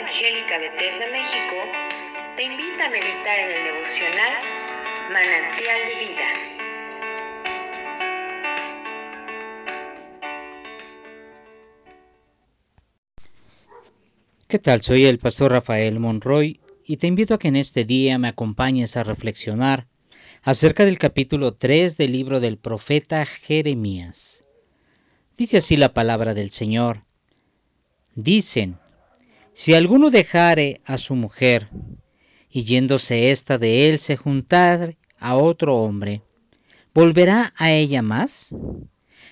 Evangélica Bethesda México te invita a meditar en el devocional Manantial de Vida. ¿Qué tal? Soy el pastor Rafael Monroy y te invito a que en este día me acompañes a reflexionar acerca del capítulo 3 del libro del profeta Jeremías. Dice así la palabra del Señor. Dicen, si alguno dejare a su mujer, y yéndose ésta de él se juntare a otro hombre, ¿volverá a ella más?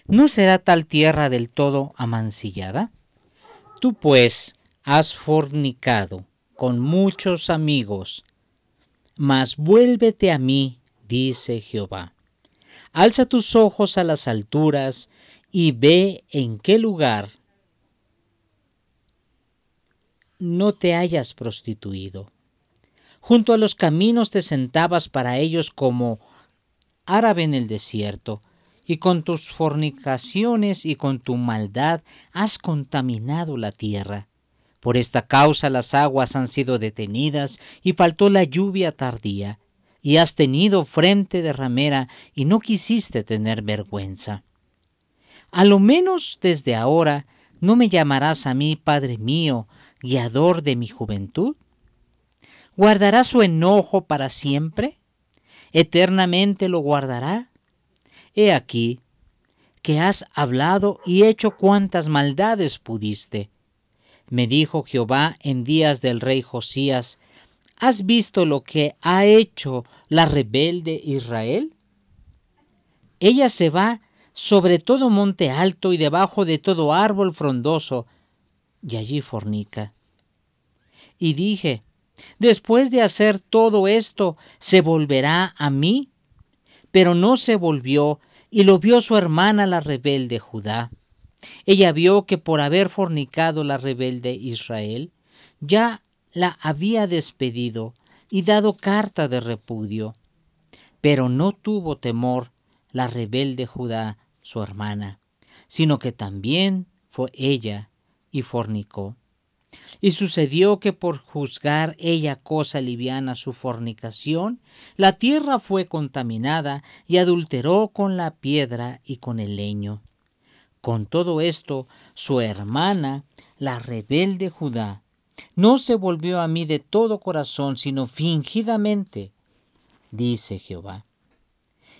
¿No será tal tierra del todo amancillada? Tú pues has fornicado con muchos amigos, mas vuélvete a mí, dice Jehová. Alza tus ojos a las alturas y ve en qué lugar no te hayas prostituido. Junto a los caminos te sentabas para ellos como árabe en el desierto, y con tus fornicaciones y con tu maldad has contaminado la tierra. Por esta causa las aguas han sido detenidas y faltó la lluvia tardía, y has tenido frente de ramera y no quisiste tener vergüenza. A lo menos desde ahora no me llamarás a mí, Padre mío, guiador de mi juventud? ¿Guardará su enojo para siempre? ¿Eternamente lo guardará? He aquí que has hablado y hecho cuantas maldades pudiste. Me dijo Jehová en días del rey Josías, ¿has visto lo que ha hecho la rebelde Israel? Ella se va sobre todo monte alto y debajo de todo árbol frondoso, y allí fornica. Y dije, después de hacer todo esto, ¿se volverá a mí? Pero no se volvió, y lo vio su hermana la rebelde Judá. Ella vio que por haber fornicado la rebelde Israel, ya la había despedido y dado carta de repudio. Pero no tuvo temor la rebelde Judá, su hermana, sino que también fue ella y fornicó. Y sucedió que por juzgar ella cosa liviana su fornicación, la tierra fue contaminada y adulteró con la piedra y con el leño. Con todo esto, su hermana, la rebelde Judá, no se volvió a mí de todo corazón, sino fingidamente, dice Jehová.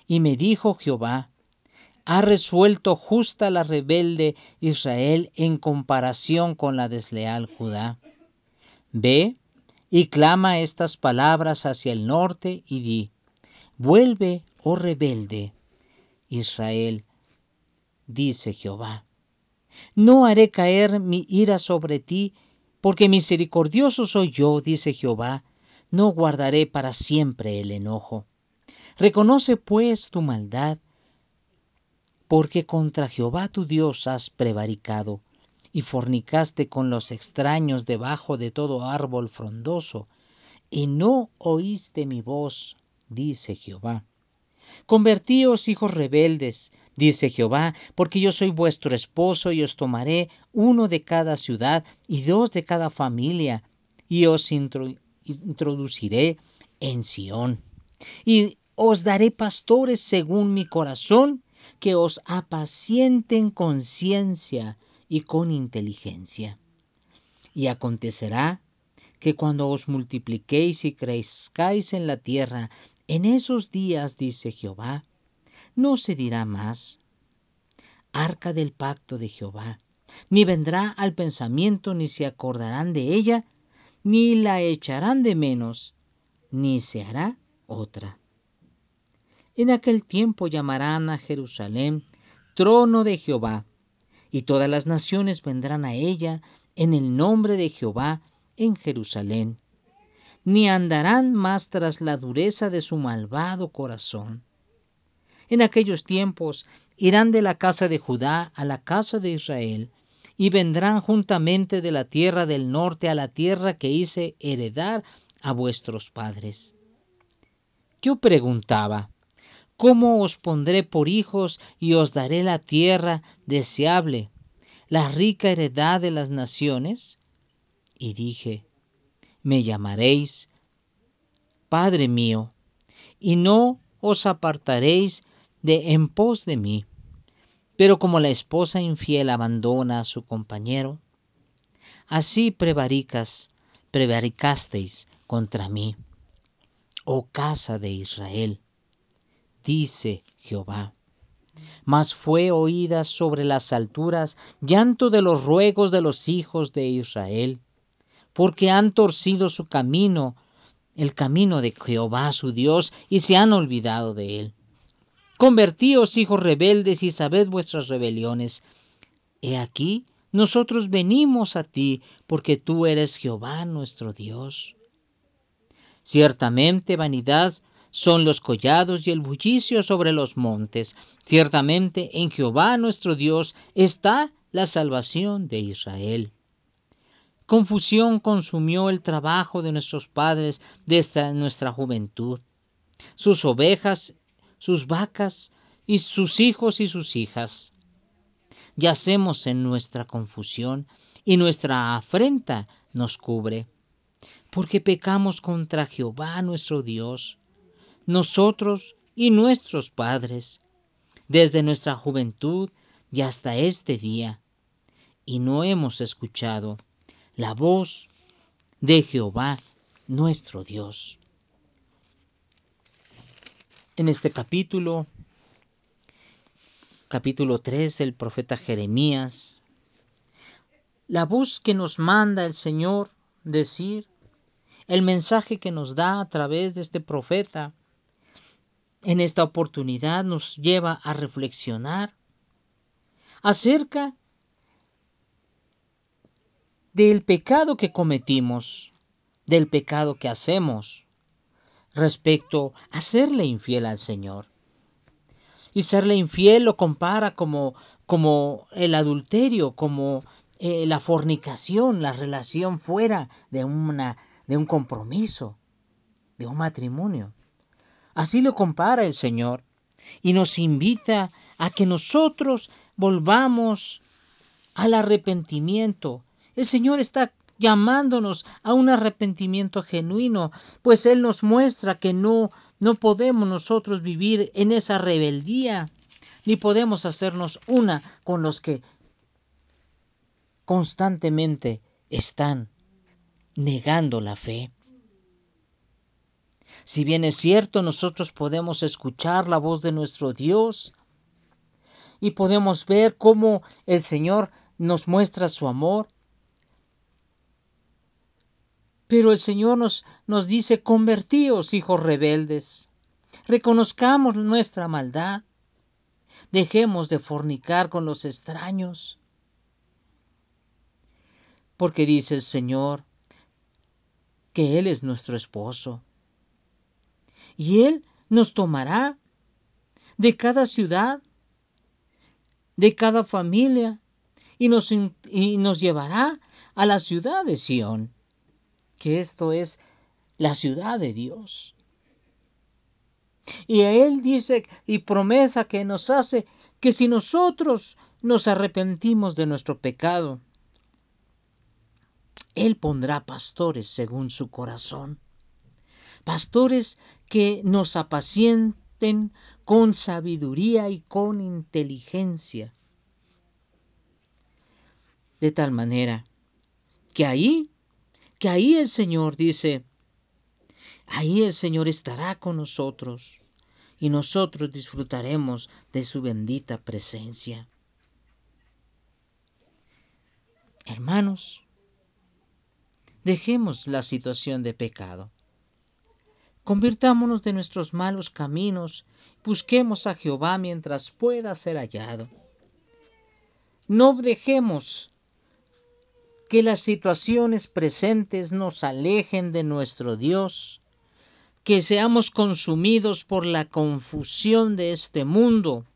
Y me dijo Jehová, ha resuelto justa la rebelde Israel en comparación con la desleal Judá. Ve y clama estas palabras hacia el norte y di, vuelve, oh rebelde Israel, dice Jehová. No haré caer mi ira sobre ti, porque misericordioso soy yo, dice Jehová, no guardaré para siempre el enojo. Reconoce pues tu maldad porque contra Jehová tu Dios has prevaricado, y fornicaste con los extraños debajo de todo árbol frondoso, y no oíste mi voz, dice Jehová. Convertíos, hijos rebeldes, dice Jehová, porque yo soy vuestro esposo, y os tomaré uno de cada ciudad y dos de cada familia, y os introduciré en Sión. Y os daré pastores según mi corazón, que os apacienten con ciencia y con inteligencia. Y acontecerá que cuando os multipliquéis y crezcáis en la tierra, en esos días, dice Jehová, no se dirá más, arca del pacto de Jehová, ni vendrá al pensamiento, ni se acordarán de ella, ni la echarán de menos, ni se hará otra. En aquel tiempo llamarán a Jerusalén trono de Jehová, y todas las naciones vendrán a ella en el nombre de Jehová en Jerusalén. Ni andarán más tras la dureza de su malvado corazón. En aquellos tiempos irán de la casa de Judá a la casa de Israel, y vendrán juntamente de la tierra del norte a la tierra que hice heredar a vuestros padres. Yo preguntaba, ¿Cómo os pondré por hijos y os daré la tierra deseable, la rica heredad de las naciones? Y dije, me llamaréis Padre mío, y no os apartaréis de en pos de mí. Pero como la esposa infiel abandona a su compañero, así prevaricas, prevaricasteis contra mí, oh casa de Israel, dice Jehová. Mas fue oída sobre las alturas llanto de los ruegos de los hijos de Israel, porque han torcido su camino, el camino de Jehová su Dios, y se han olvidado de él. Convertíos, hijos rebeldes, y sabed vuestras rebeliones. He aquí, nosotros venimos a ti, porque tú eres Jehová nuestro Dios. Ciertamente vanidad son los collados y el bullicio sobre los montes. Ciertamente en Jehová nuestro Dios está la salvación de Israel. Confusión consumió el trabajo de nuestros padres desde nuestra juventud. Sus ovejas sus vacas y sus hijos y sus hijas. Yacemos en nuestra confusión y nuestra afrenta nos cubre, porque pecamos contra Jehová nuestro Dios, nosotros y nuestros padres, desde nuestra juventud y hasta este día, y no hemos escuchado la voz de Jehová nuestro Dios. En este capítulo, capítulo 3 del profeta Jeremías, la voz que nos manda el Señor decir, el mensaje que nos da a través de este profeta, en esta oportunidad nos lleva a reflexionar acerca del pecado que cometimos, del pecado que hacemos, respecto a serle infiel al Señor. Y serle infiel lo compara como, como el adulterio, como eh, la fornicación, la relación fuera de, una, de un compromiso, de un matrimonio. Así lo compara el Señor y nos invita a que nosotros volvamos al arrepentimiento. El Señor está llamándonos a un arrepentimiento genuino, pues Él nos muestra que no, no podemos nosotros vivir en esa rebeldía, ni podemos hacernos una con los que constantemente están negando la fe. Si bien es cierto, nosotros podemos escuchar la voz de nuestro Dios y podemos ver cómo el Señor nos muestra su amor, pero el Señor nos, nos dice, convertíos, hijos rebeldes. Reconozcamos nuestra maldad. Dejemos de fornicar con los extraños. Porque dice el Señor que Él es nuestro esposo. Y Él nos tomará de cada ciudad, de cada familia, y nos, llevará a la ciudad de Sión que esto es la ciudad de Dios. Y Él dice y promesa que nos hace que si nosotros nos arrepentimos de nuestro pecado, Él pondrá pastores según su corazón, pastores que nos apacienten con sabiduría y con inteligencia, de tal manera que ahí que ahí el Señor dice, ahí el Señor estará con nosotros y nosotros disfrutaremos de su bendita presencia. Hermanos, dejemos la situación de pecado. Convirtámonos de nuestros malos caminos, busquemos a Jehová mientras pueda ser hallado. No dejemos que las situaciones presentes nos alejen de nuestro Dios, que seamos consumidos por la confusión de este mundo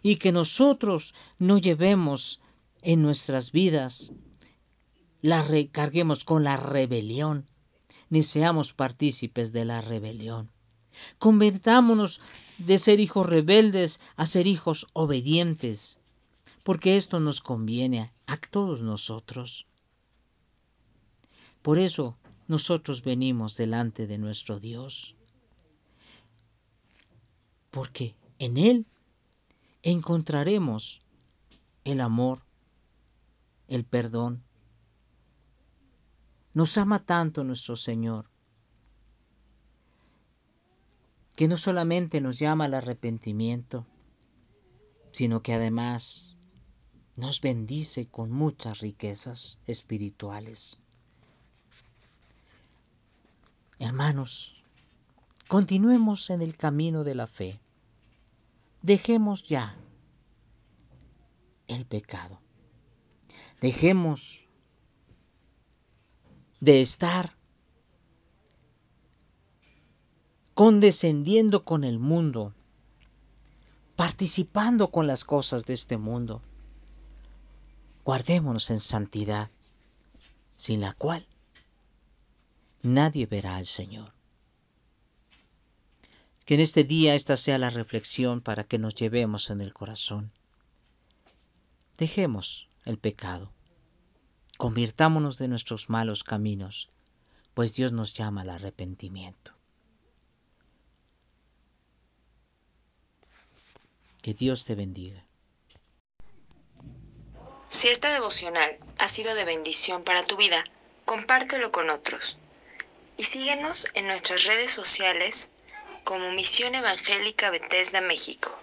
y que nosotros no llevemos en nuestras vidas, la recarguemos con la rebelión, ni seamos partícipes de la rebelión. Convertámonos de ser hijos rebeldes a ser hijos obedientes, porque esto nos conviene a todos nosotros. Por eso nosotros venimos delante de nuestro Dios. Porque en Él encontraremos el amor, el perdón. Nos ama tanto nuestro Señor que no solamente nos llama al arrepentimiento, sino que además nos bendice con muchas riquezas espirituales. Hermanos, continuemos en el camino de la fe. Dejemos ya el pecado. Dejemos de estar condescendiendo con el mundo, participando con las cosas de este mundo. Guardémonos en santidad, sin la cual nadie verá al Señor. Que en este día esta sea la reflexión para que nos llevemos en el corazón. Dejemos el pecado. Convirtámonos de nuestros malos caminos, pues Dios nos llama al arrepentimiento. Que Dios te bendiga. Si esta devocional ha sido de bendición para tu vida, compártelo con otros. Y síguenos en nuestras redes sociales como Misión Evangélica Bethesda México.